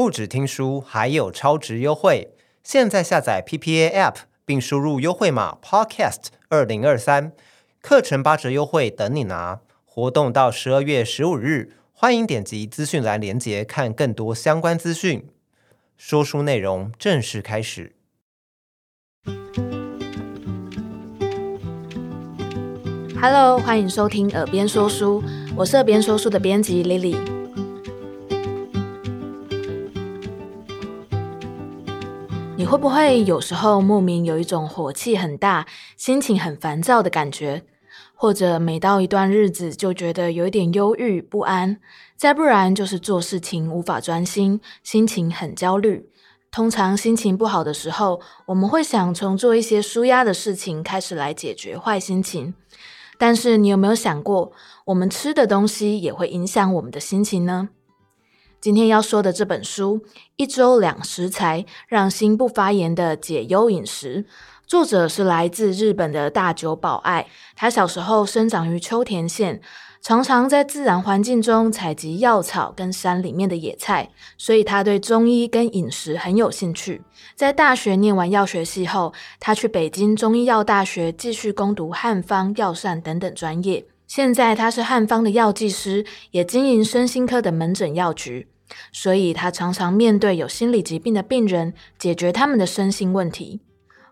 不止听书，还有超值优惠！现在下载 PPA App，并输入优惠码 Podcast 二零二三，课程八折优惠等你拿！活动到十二月十五日，欢迎点击资讯栏链接看更多相关资讯。说书内容正式开始。Hello，欢迎收听耳边说书，我是耳边说书的编辑 Lily。会不会有时候莫名有一种火气很大、心情很烦躁的感觉？或者每到一段日子就觉得有一点忧郁不安？再不然就是做事情无法专心，心情很焦虑。通常心情不好的时候，我们会想从做一些舒压的事情开始来解决坏心情。但是你有没有想过，我们吃的东西也会影响我们的心情呢？今天要说的这本书《一周两食材，让心不发炎的解忧饮食》，作者是来自日本的大久保爱。他小时候生长于秋田县。常常在自然环境中采集药草跟山里面的野菜，所以他对中医跟饮食很有兴趣。在大学念完药学系后，他去北京中医药大学继续攻读汉方、药膳等等专业。现在他是汉方的药剂师，也经营身心科的门诊药局，所以他常常面对有心理疾病的病人，解决他们的身心问题。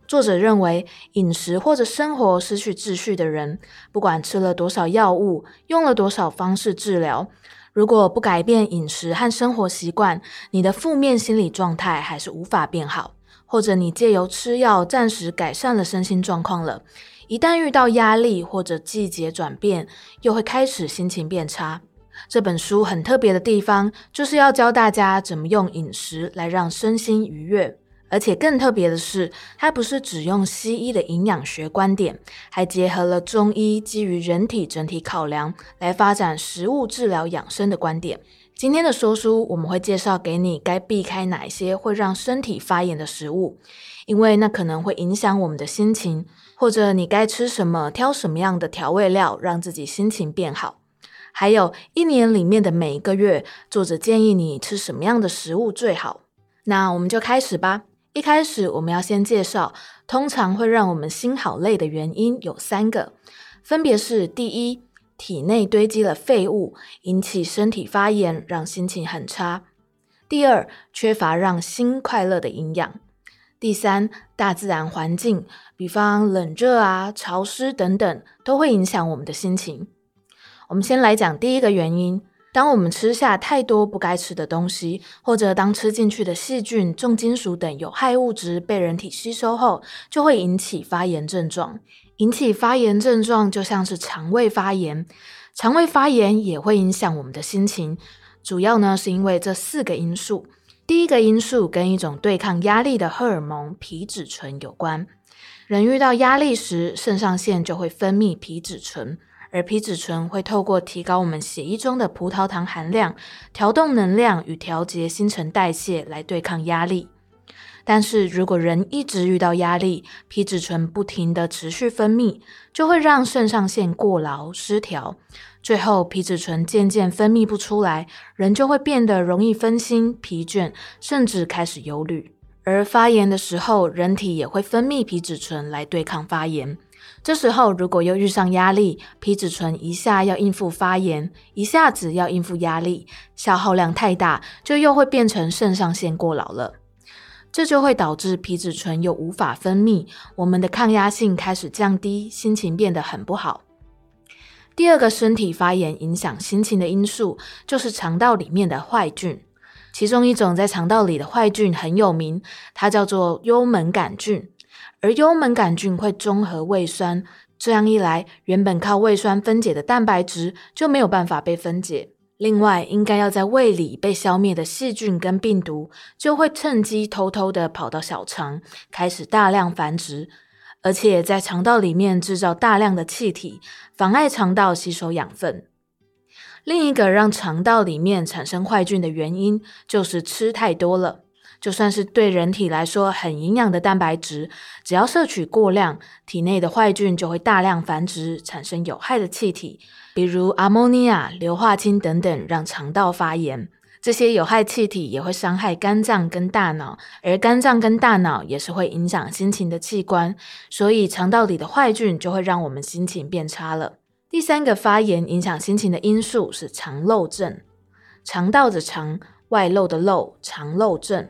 作者认为，饮食或者生活失去秩序的人，不管吃了多少药物，用了多少方式治疗，如果不改变饮食和生活习惯，你的负面心理状态还是无法变好。或者你借由吃药暂时改善了身心状况了，一旦遇到压力或者季节转变，又会开始心情变差。这本书很特别的地方，就是要教大家怎么用饮食来让身心愉悦。而且更特别的是，它不是只用西医的营养学观点，还结合了中医基于人体整体考量来发展食物治疗养生的观点。今天的说书，我们会介绍给你该避开哪一些会让身体发炎的食物，因为那可能会影响我们的心情，或者你该吃什么、挑什么样的调味料，让自己心情变好。还有一年里面的每一个月，作者建议你吃什么样的食物最好。那我们就开始吧。一开始，我们要先介绍，通常会让我们心好累的原因有三个，分别是：第一，体内堆积了废物，引起身体发炎，让心情很差；第二，缺乏让心快乐的营养；第三，大自然环境，比方冷热啊、潮湿等等，都会影响我们的心情。我们先来讲第一个原因。当我们吃下太多不该吃的东西，或者当吃进去的细菌、重金属等有害物质被人体吸收后，就会引起发炎症状。引起发炎症状就像是肠胃发炎，肠胃发炎也会影响我们的心情。主要呢是因为这四个因素。第一个因素跟一种对抗压力的荷尔蒙皮质醇有关。人遇到压力时，肾上腺就会分泌皮质醇。而皮质醇会透过提高我们血液中的葡萄糖含量，调动能量与调节新陈代谢来对抗压力。但是如果人一直遇到压力，皮质醇不停地持续分泌，就会让肾上腺过劳失调，最后皮质醇渐渐分泌不出来，人就会变得容易分心、疲倦，甚至开始忧虑。而发炎的时候，人体也会分泌皮质醇来对抗发炎。这时候，如果又遇上压力，皮质醇一下要应付发炎，一下子要应付压力，消耗量太大，就又会变成肾上腺过劳了。这就会导致皮质醇又无法分泌，我们的抗压性开始降低，心情变得很不好。第二个身体发炎影响心情的因素，就是肠道里面的坏菌。其中一种在肠道里的坏菌很有名，它叫做幽门杆菌。而幽门杆菌会中和胃酸，这样一来，原本靠胃酸分解的蛋白质就没有办法被分解。另外，应该要在胃里被消灭的细菌跟病毒，就会趁机偷偷的跑到小肠，开始大量繁殖，而且在肠道里面制造大量的气体，妨碍肠道吸收养分。另一个让肠道里面产生坏菌的原因，就是吃太多了。就算是对人体来说很营养的蛋白质，只要摄取过量，体内的坏菌就会大量繁殖，产生有害的气体，比如阿莫尼亚、硫化氢等等，让肠道发炎。这些有害气体也会伤害肝脏跟大脑，而肝脏跟大脑也是会影响心情的器官，所以肠道里的坏菌就会让我们心情变差了。第三个发炎影响心情的因素是肠漏症，肠道的肠，外漏的漏，肠漏症。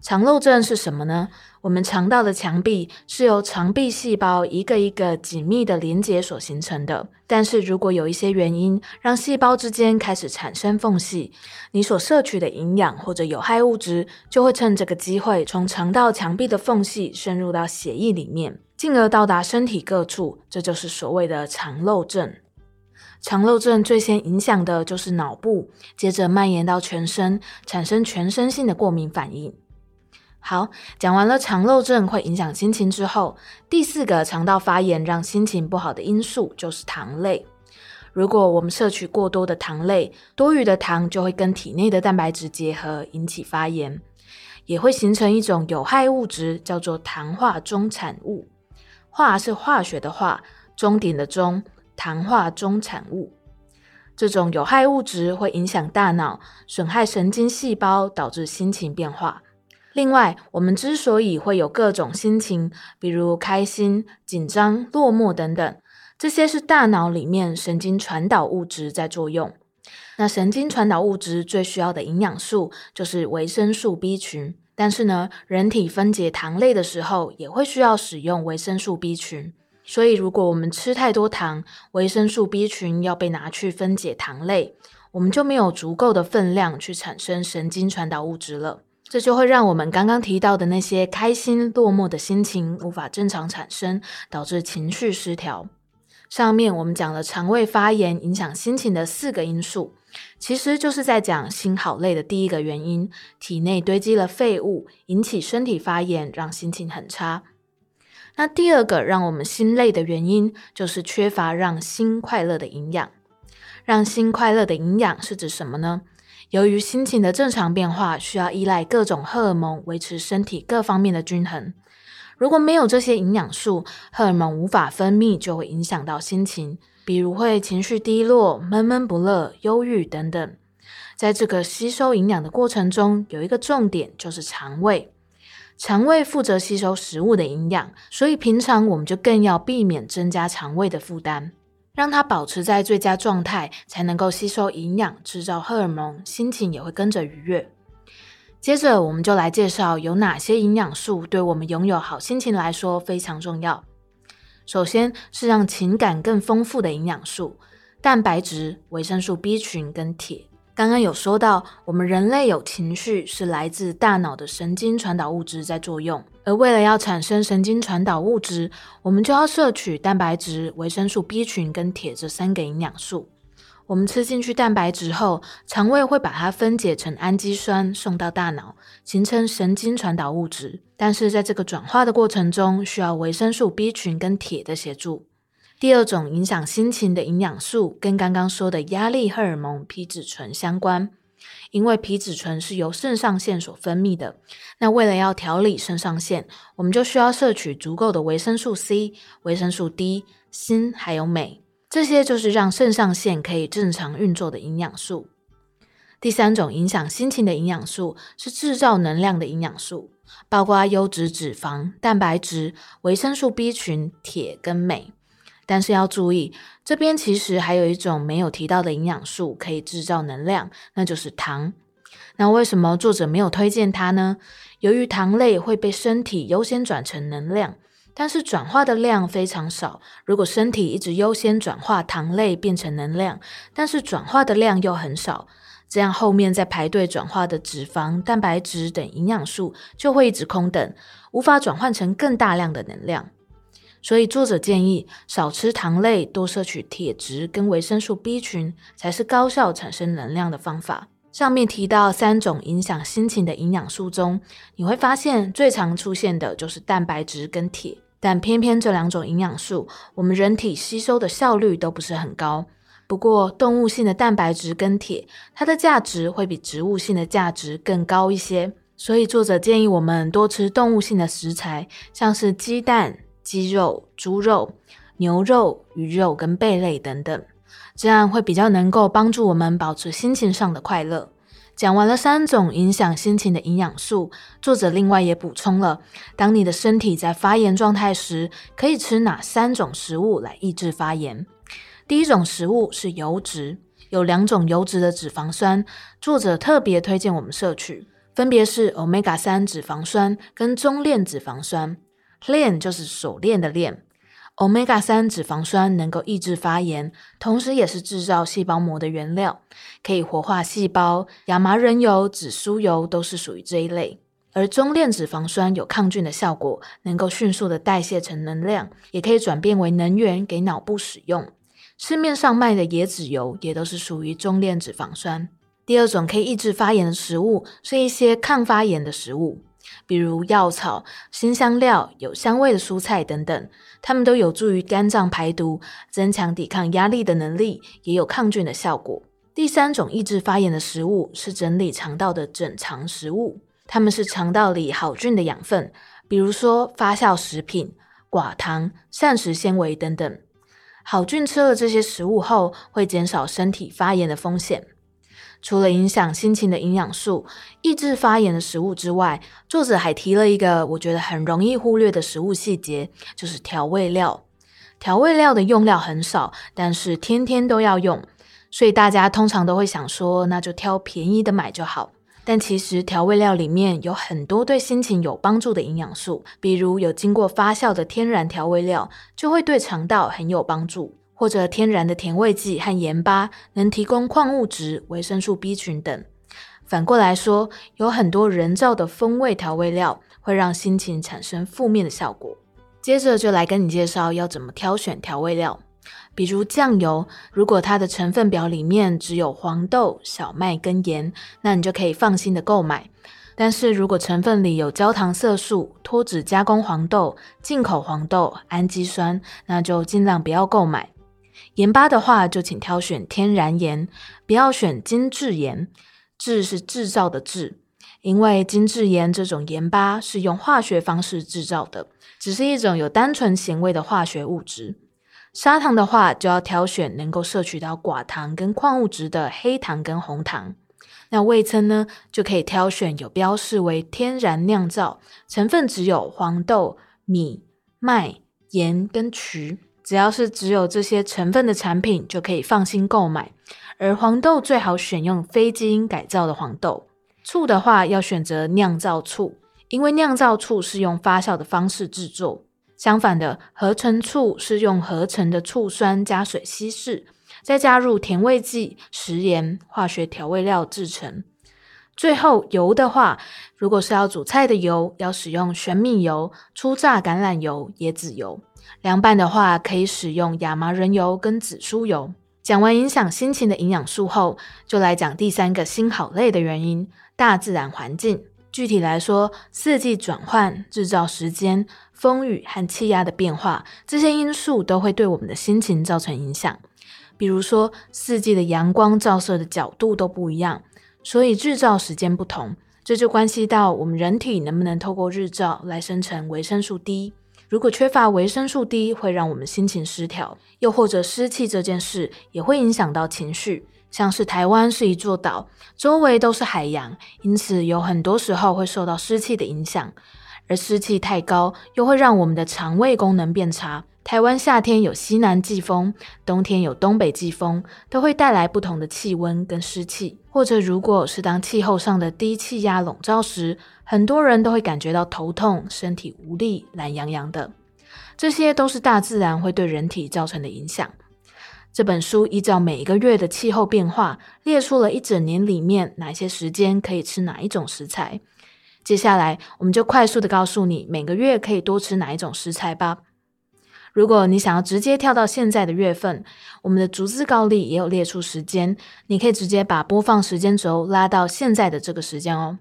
肠漏症是什么呢？我们肠道的墙壁是由肠壁细胞一个一个紧密的连接所形成的。但是如果有一些原因让细胞之间开始产生缝隙，你所摄取的营养或者有害物质就会趁这个机会从肠道墙壁的缝隙渗入到血液里面，进而到达身体各处。这就是所谓的肠漏症。肠漏症最先影响的就是脑部，接着蔓延到全身，产生全身性的过敏反应。好，讲完了肠漏症会影响心情之后，第四个肠道发炎让心情不好的因素就是糖类。如果我们摄取过多的糖类，多余的糖就会跟体内的蛋白质结合，引起发炎，也会形成一种有害物质，叫做糖化终产物。化是化学的化，终点的终，糖化终产物。这种有害物质会影响大脑，损害神经细胞，导致心情变化。另外，我们之所以会有各种心情，比如开心、紧张、落寞等等，这些是大脑里面神经传导物质在作用。那神经传导物质最需要的营养素就是维生素 B 群，但是呢，人体分解糖类的时候也会需要使用维生素 B 群。所以，如果我们吃太多糖，维生素 B 群要被拿去分解糖类，我们就没有足够的分量去产生神经传导物质了。这就会让我们刚刚提到的那些开心、落寞的心情无法正常产生，导致情绪失调。上面我们讲了肠胃发炎影响心情的四个因素，其实就是在讲心好累的第一个原因：体内堆积了废物，引起身体发炎，让心情很差。那第二个让我们心累的原因，就是缺乏让心快乐的营养。让心快乐的营养是指什么呢？由于心情的正常变化需要依赖各种荷尔蒙维持身体各方面的均衡，如果没有这些营养素，荷尔蒙无法分泌，就会影响到心情，比如会情绪低落、闷闷不乐、忧郁等等。在这个吸收营养的过程中，有一个重点就是肠胃，肠胃负责吸收食物的营养，所以平常我们就更要避免增加肠胃的负担。让它保持在最佳状态，才能够吸收营养、制造荷尔蒙，心情也会跟着愉悦。接着，我们就来介绍有哪些营养素对我们拥有好心情来说非常重要。首先是让情感更丰富的营养素：蛋白质、维生素 B 群跟铁。刚刚有说到，我们人类有情绪，是来自大脑的神经传导物质在作用。而为了要产生神经传导物质，我们就要摄取蛋白质、维生素 B 群跟铁这三个营养素。我们吃进去蛋白质后，肠胃会把它分解成氨基酸，送到大脑，形成神经传导物质。但是在这个转化的过程中，需要维生素 B 群跟铁的协助。第二种影响心情的营养素，跟刚刚说的压力荷尔蒙皮质醇相关，因为皮质醇是由肾上腺所分泌的。那为了要调理肾上腺，我们就需要摄取足够的维生素 C、维生素 D、锌还有镁，这些就是让肾上腺可以正常运作的营养素。第三种影响心情的营养素是制造能量的营养素，包括优质脂肪、蛋白质、维生素 B 群、铁跟镁。但是要注意，这边其实还有一种没有提到的营养素可以制造能量，那就是糖。那为什么作者没有推荐它呢？由于糖类会被身体优先转成能量，但是转化的量非常少。如果身体一直优先转化糖类变成能量，但是转化的量又很少，这样后面在排队转化的脂肪、蛋白质等营养素就会一直空等，无法转换成更大量的能量。所以作者建议少吃糖类，多摄取铁质跟维生素 B 群，才是高效产生能量的方法。上面提到三种影响心情的营养素中，你会发现最常出现的就是蛋白质跟铁，但偏偏这两种营养素，我们人体吸收的效率都不是很高。不过动物性的蛋白质跟铁，它的价值会比植物性的价值更高一些。所以作者建议我们多吃动物性的食材，像是鸡蛋。鸡肉、猪肉、牛肉、鱼肉跟贝类等等，这样会比较能够帮助我们保持心情上的快乐。讲完了三种影响心情的营养素，作者另外也补充了，当你的身体在发炎状态时，可以吃哪三种食物来抑制发炎。第一种食物是油脂，有两种油脂的脂肪酸，作者特别推荐我们摄取，分别是 Omega 三脂肪酸跟中链脂肪酸。链就是手链的链。Omega 三脂肪酸能够抑制发炎，同时也是制造细胞膜的原料，可以活化细胞。亚麻仁油、紫苏油都是属于这一类。而中链脂肪酸有抗菌的效果，能够迅速的代谢成能量，也可以转变为能源给脑部使用。市面上卖的椰子油也都是属于中链脂肪酸。第二种可以抑制发炎的食物，是一些抗发炎的食物。比如药草、新香料、有香味的蔬菜等等，它们都有助于肝脏排毒，增强抵抗压力的能力，也有抗菌的效果。第三种抑制发炎的食物是整理肠道的整肠食物，它们是肠道里好菌的养分，比如说发酵食品、寡糖、膳食纤维等等。好菌吃了这些食物后，会减少身体发炎的风险。除了影响心情的营养素、抑制发炎的食物之外，作者还提了一个我觉得很容易忽略的食物细节，就是调味料。调味料的用料很少，但是天天都要用，所以大家通常都会想说，那就挑便宜的买就好。但其实调味料里面有很多对心情有帮助的营养素，比如有经过发酵的天然调味料，就会对肠道很有帮助。或者天然的甜味剂和盐巴能提供矿物质、维生素 B 群等。反过来说，有很多人造的风味调味料会让心情产生负面的效果。接着就来跟你介绍要怎么挑选调味料。比如酱油，如果它的成分表里面只有黄豆、小麦跟盐，那你就可以放心的购买。但是如果成分里有焦糖色素、脱脂加工黄豆、进口黄豆、氨基酸，那就尽量不要购买。盐巴的话，就请挑选天然盐，不要选精制盐。制是制造的制，因为精制盐这种盐巴是用化学方式制造的，只是一种有单纯咸味的化学物质。砂糖的话，就要挑选能够摄取到寡糖跟矿物质的黑糖跟红糖。那味噌呢，就可以挑选有标示为天然酿造，成分只有黄豆、米、麦、盐跟曲。只要是只有这些成分的产品，就可以放心购买。而黄豆最好选用非基因改造的黄豆。醋的话，要选择酿造醋，因为酿造醋是用发酵的方式制作。相反的，合成醋是用合成的醋酸加水稀释，再加入甜味剂、食盐、化学调味料制成。最后，油的话，如果是要煮菜的油，要使用玄米油、初榨橄榄油、椰子油。凉拌的话，可以使用亚麻仁油跟紫苏油。讲完影响心情的营养素后，就来讲第三个心好累的原因——大自然环境。具体来说，四季转换、日照时间、风雨和气压的变化，这些因素都会对我们的心情造成影响。比如说，四季的阳光照射的角度都不一样，所以日照时间不同，这就关系到我们人体能不能透过日照来生成维生素 D。如果缺乏维生素 D，会让我们心情失调；又或者湿气这件事也会影响到情绪。像是台湾是一座岛，周围都是海洋，因此有很多时候会受到湿气的影响。而湿气太高，又会让我们的肠胃功能变差。台湾夏天有西南季风，冬天有东北季风，都会带来不同的气温跟湿气。或者，如果是当气候上的低气压笼罩时，很多人都会感觉到头痛、身体无力、懒洋洋的，这些都是大自然会对人体造成的影响。这本书依照每一个月的气候变化，列出了一整年里面哪些时间可以吃哪一种食材。接下来，我们就快速的告诉你每个月可以多吃哪一种食材吧。如果你想要直接跳到现在的月份，我们的逐字稿里也有列出时间，你可以直接把播放时间轴拉到现在的这个时间哦。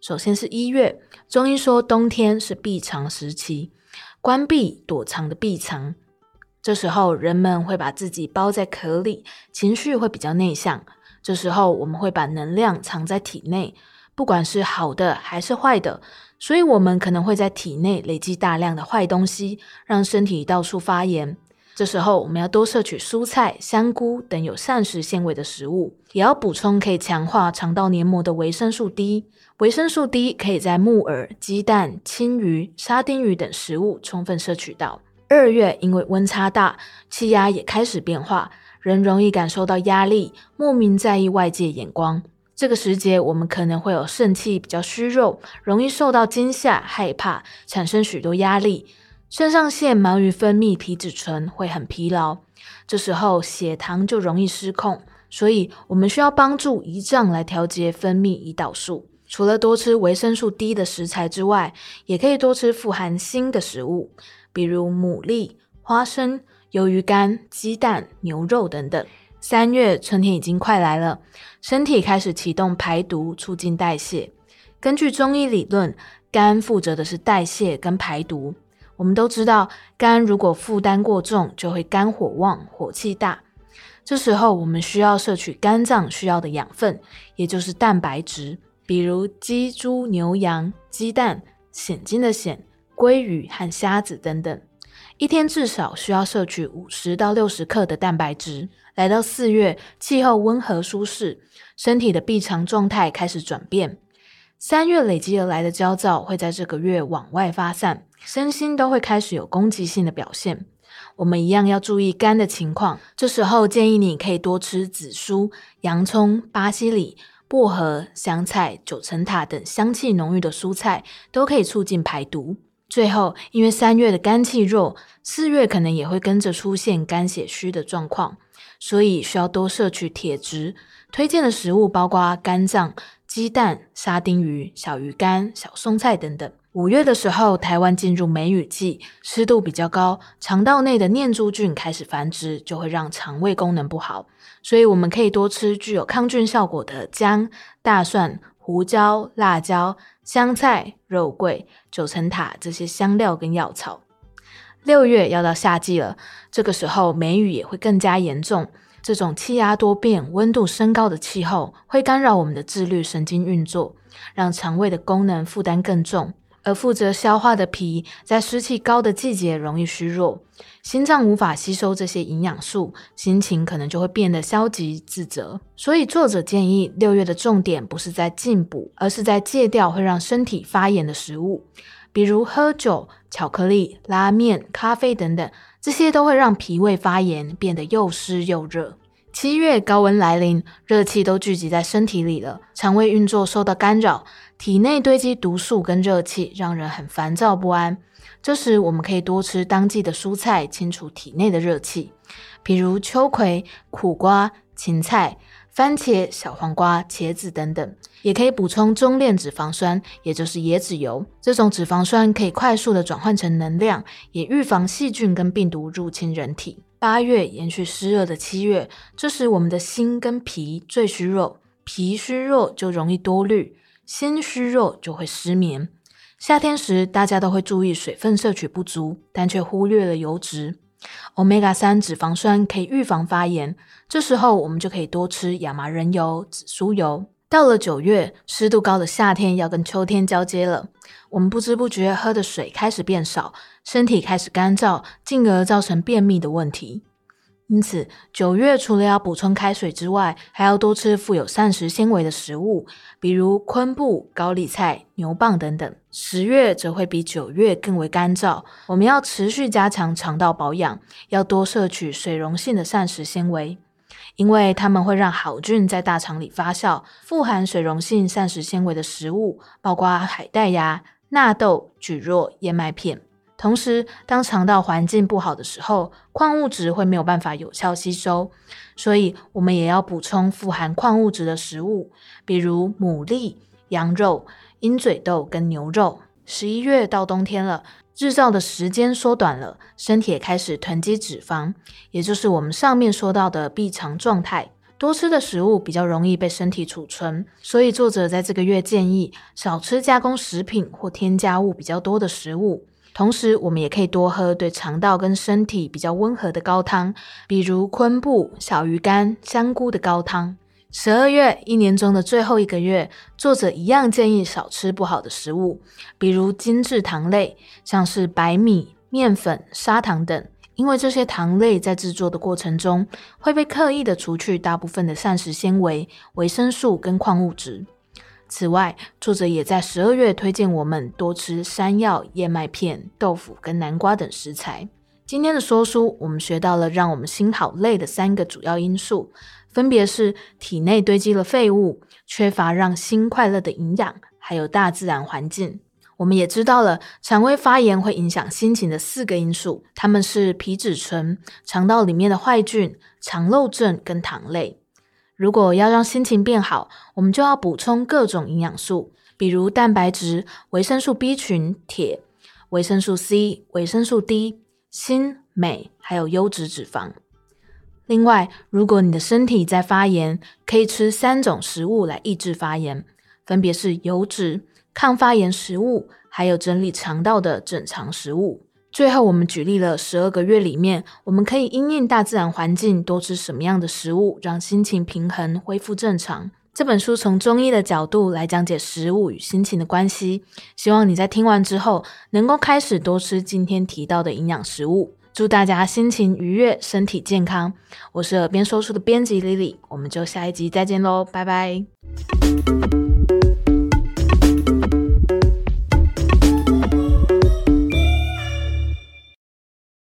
首先是一月，中医说冬天是闭藏时期，关闭躲藏的闭藏。这时候人们会把自己包在壳里，情绪会比较内向。这时候我们会把能量藏在体内，不管是好的还是坏的，所以我们可能会在体内累积大量的坏东西，让身体到处发炎。这时候我们要多摄取蔬菜、香菇等有膳食纤维的食物，也要补充可以强化肠道黏膜的维生素 D。维生素 D 可以在木耳、鸡蛋、青鱼、沙丁鱼等食物充分摄取到。二月因为温差大，气压也开始变化，人容易感受到压力，莫名在意外界眼光。这个时节，我们可能会有肾气比较虚弱，容易受到惊吓、害怕，产生许多压力。肾上腺忙于分泌皮质醇，会很疲劳，这时候血糖就容易失控。所以，我们需要帮助胰脏来调节分泌胰岛素。除了多吃维生素 D 的食材之外，也可以多吃富含锌的食物，比如牡蛎、花生、鱿鱼干、鸡蛋、牛肉等等。三月，春天已经快来了，身体开始启动排毒，促进代谢。根据中医理论，肝负责的是代谢跟排毒。我们都知道，肝如果负担过重，就会肝火旺，火气大。这时候，我们需要摄取肝脏需要的养分，也就是蛋白质，比如鸡、猪、牛、羊、鸡蛋、蚬精的蚬、鲑鱼和虾子等等。一天至少需要摄取五十到六十克的蛋白质。来到四月，气候温和舒适，身体的闭藏状态开始转变。三月累积而来的焦躁会在这个月往外发散，身心都会开始有攻击性的表现。我们一样要注意肝的情况，这时候建议你可以多吃紫苏、洋葱、巴西里、薄荷、香菜、九层塔等香气浓郁的蔬菜，都可以促进排毒。最后，因为三月的肝气弱，四月可能也会跟着出现肝血虚的状况。所以需要多摄取铁质，推荐的食物包括肝脏、鸡蛋、沙丁鱼、小鱼干、小松菜等等。五月的时候，台湾进入梅雨季，湿度比较高，肠道内的念珠菌开始繁殖，就会让肠胃功能不好。所以我们可以多吃具有抗菌效果的姜、大蒜、胡椒、辣椒、香菜、肉桂、九层塔这些香料跟药草。六月要到夏季了，这个时候梅雨也会更加严重。这种气压多变、温度升高的气候，会干扰我们的自律神经运作，让肠胃的功能负担更重。而负责消化的脾，在湿气高的季节容易虚弱，心脏无法吸收这些营养素，心情可能就会变得消极自责。所以作者建议，六月的重点不是在进补，而是在戒掉会让身体发炎的食物。比如喝酒、巧克力、拉面、咖啡等等，这些都会让脾胃发炎，变得又湿又热。七月高温来临，热气都聚集在身体里了，肠胃运作受到干扰，体内堆积毒素跟热气，让人很烦躁不安。这时我们可以多吃当季的蔬菜，清除体内的热气，比如秋葵、苦瓜、芹菜。番茄、小黄瓜、茄子等等，也可以补充中链脂肪酸，也就是椰子油。这种脂肪酸可以快速的转换成能量，也预防细菌跟病毒入侵人体。八月延续湿热的七月，这时我们的心跟脾最虚弱，脾虚弱就容易多虑，心虚弱就会失眠。夏天时，大家都会注意水分摄取不足，但却忽略了油脂。Omega 三脂肪酸可以预防发炎，这时候我们就可以多吃亚麻仁油、紫苏油。到了九月，湿度高的夏天要跟秋天交接了，我们不知不觉喝的水开始变少，身体开始干燥，进而造成便秘的问题。因此，九月除了要补充开水之外，还要多吃富有膳食纤维的食物，比如昆布、高丽菜、牛蒡等等。十月则会比九月更为干燥，我们要持续加强肠道保养，要多摄取水溶性的膳食纤维，因为它们会让好菌在大肠里发酵。富含水溶性膳食纤维的食物，包括海带芽、纳豆、蒟蒻、燕麦片。同时，当肠道环境不好的时候，矿物质会没有办法有效吸收，所以我们也要补充富含矿物质的食物，比如牡蛎、羊肉、鹰嘴豆跟牛肉。十一月到冬天了，日照的时间缩短了，身体也开始囤积脂肪，也就是我们上面说到的闭藏状态。多吃的食物比较容易被身体储存，所以作者在这个月建议少吃加工食品或添加物比较多的食物。同时，我们也可以多喝对肠道跟身体比较温和的高汤，比如昆布、小鱼干、香菇的高汤。十二月，一年中的最后一个月，作者一样建议少吃不好的食物，比如精制糖类，像是白米、面粉、砂糖等。因为这些糖类在制作的过程中会被刻意的除去大部分的膳食纤维、维生素跟矿物质。此外，作者也在十二月推荐我们多吃山药、燕麦片、豆腐跟南瓜等食材。今天的说书，我们学到了让我们心好累的三个主要因素，分别是体内堆积了废物、缺乏让心快乐的营养，还有大自然环境。我们也知道了肠胃发炎会影响心情的四个因素，它们是皮质醇、肠道里面的坏菌、肠漏症跟糖类。如果要让心情变好，我们就要补充各种营养素，比如蛋白质、维生素 B 群、铁、维生素 C、维生素 D、锌、镁，还有优质脂肪。另外，如果你的身体在发炎，可以吃三种食物来抑制发炎，分别是油脂。抗发炎食物，还有整理肠道的整肠食物。最后，我们举例了十二个月里面，我们可以因应大自然环境多吃什么样的食物，让心情平衡，恢复正常。这本书从中医的角度来讲解食物与心情的关系。希望你在听完之后，能够开始多吃今天提到的营养食物。祝大家心情愉悦，身体健康。我是耳边说书的编辑 Lily，我们就下一集再见喽，拜拜。